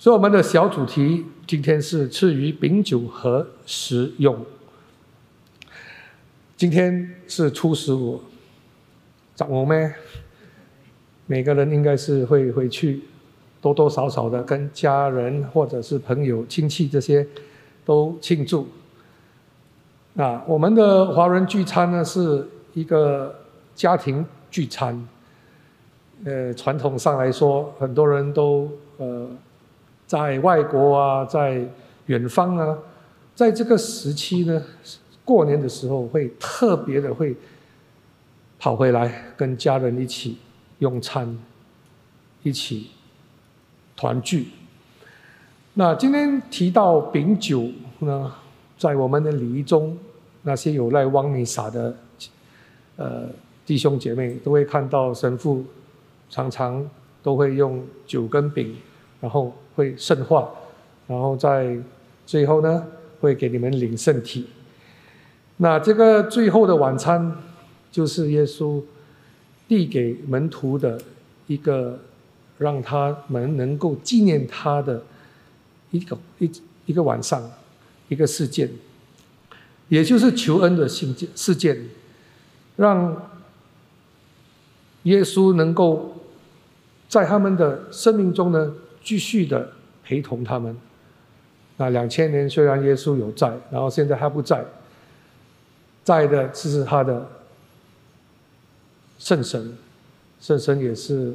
所以我们的小主题今天是赐予饼酒和食用。今天是初十五，我咩？每个人应该是会回去，多多少少的跟家人或者是朋友、亲戚这些都庆祝。啊，我们的华人聚餐呢是一个家庭聚餐。呃，传统上来说，很多人都呃在外国啊，在远方啊，在这个时期呢，过年的时候会特别的会跑回来跟家人一起用餐，一起团聚。那今天提到饼酒呢，在我们的礼仪中，那些有来往弥撒的呃弟兄姐妹都会看到神父。常常都会用酒跟饼，然后会圣化，然后在最后呢，会给你们领圣体。那这个最后的晚餐，就是耶稣递给门徒的一个，让他们能够纪念他的一个一一个晚上，一个事件，也就是求恩的信件事件，让耶稣能够。在他们的生命中呢，继续的陪同他们。那两千年虽然耶稣有在，然后现在他不在，在的是他的圣神，圣神也是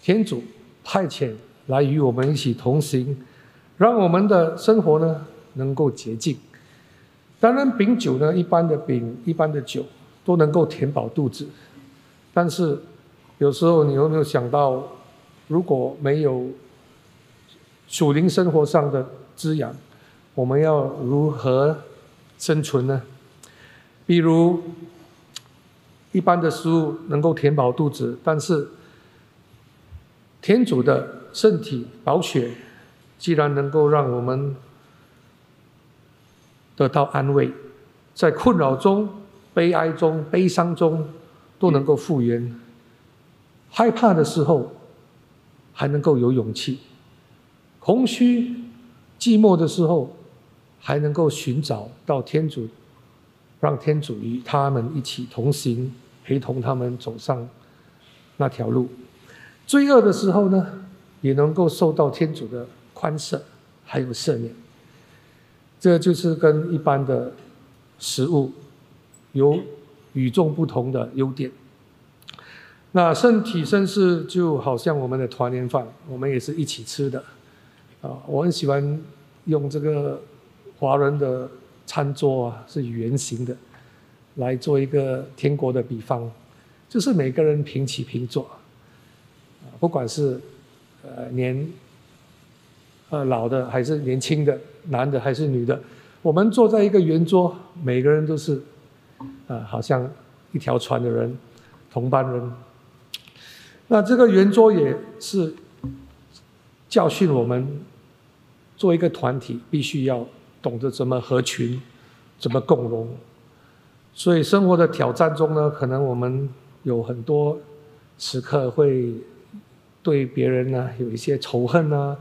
天主派遣来与我们一起同行，让我们的生活呢能够洁净。当然，饼酒呢，一般的饼、一般的酒都能够填饱肚子，但是。有时候你有没有想到，如果没有属灵生活上的滋养，我们要如何生存呢？比如，一般的食物能够填饱肚子，但是天主的身体宝血，既然能够让我们得到安慰，在困扰中、悲哀中、悲伤中，都能够复原。害怕的时候，还能够有勇气；空虚、寂寞的时候，还能够寻找到天主，让天主与他们一起同行，陪同他们走上那条路。罪恶的时候呢，也能够受到天主的宽赦，还有赦免。这就是跟一般的食物有与众不同的优点。那圣体圣事就好像我们的团年饭，我们也是一起吃的，啊，我很喜欢用这个华人的餐桌啊，是圆形的，来做一个天国的比方，就是每个人平起平坐，不管是呃年呃老的还是年轻的，男的还是女的，我们坐在一个圆桌，每个人都是啊，好像一条船的人，同班人。那这个圆桌也是教训我们，做一个团体必须要懂得怎么合群，怎么共荣。所以生活的挑战中呢，可能我们有很多时刻会对别人呢有一些仇恨啊，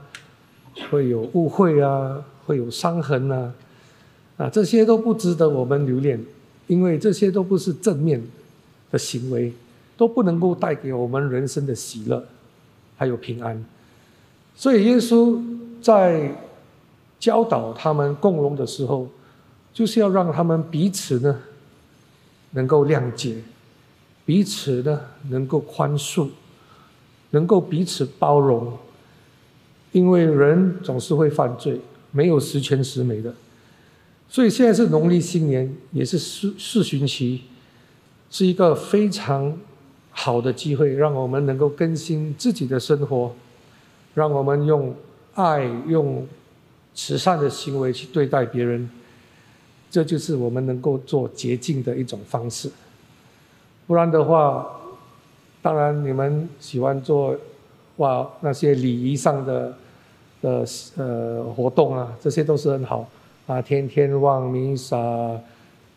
会有误会啊，会有伤痕啊，啊，这些都不值得我们留恋，因为这些都不是正面的行为。都不能够带给我们人生的喜乐，还有平安。所以耶稣在教导他们共荣的时候，就是要让他们彼此呢能够谅解，彼此呢能够宽恕，能够彼此包容。因为人总是会犯罪，没有十全十美的。所以现在是农历新年，也是四四旬期，是一个非常。好的机会，让我们能够更新自己的生活，让我们用爱、用慈善的行为去对待别人，这就是我们能够做捷径的一种方式。不然的话，当然你们喜欢做哇那些礼仪上的的呃活动啊，这些都是很好啊，天天望弥撒、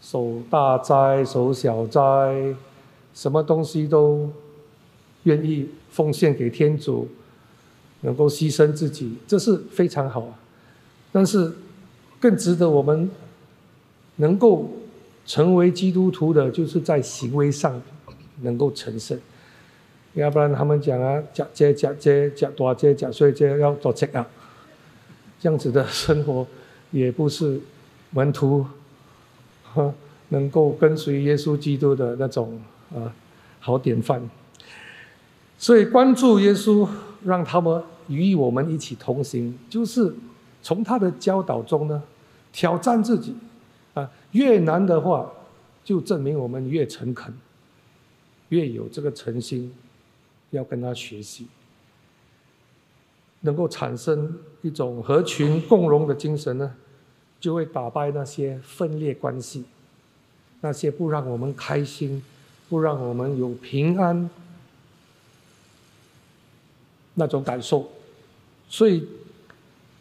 守大斋、守小斋。什么东西都愿意奉献给天主，能够牺牲自己，这是非常好啊。但是更值得我们能够成为基督徒的，就是在行为上能够成圣。要不然他们讲啊，假借假借假多借假税借要做这啊，这样子的生活也不是门徒哈能够跟随耶稣基督的那种啊好典范。所以关注耶稣，让他们与我们一起同行，就是从他的教导中呢挑战自己啊，越难的话，就证明我们越诚恳，越有这个诚心。要跟他学习，能够产生一种合群共荣的精神呢，就会打败那些分裂关系，那些不让我们开心、不让我们有平安那种感受。所以，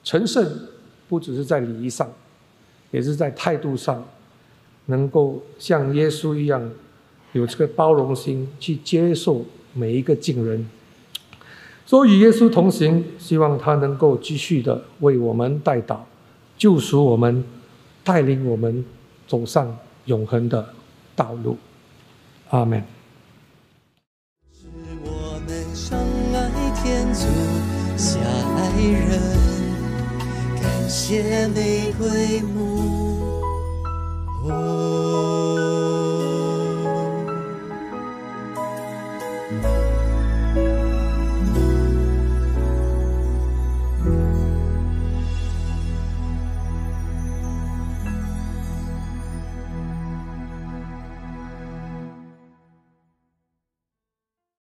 成圣不只是在礼仪上，也是在态度上，能够像耶稣一样，有这个包容心去接受。每一个敬人，所以与耶稣同行，希望他能够继续的为我们带导，救赎我们，带领我们走上永恒的道路。阿门。我们相爱天主，下爱人，感谢玫瑰母。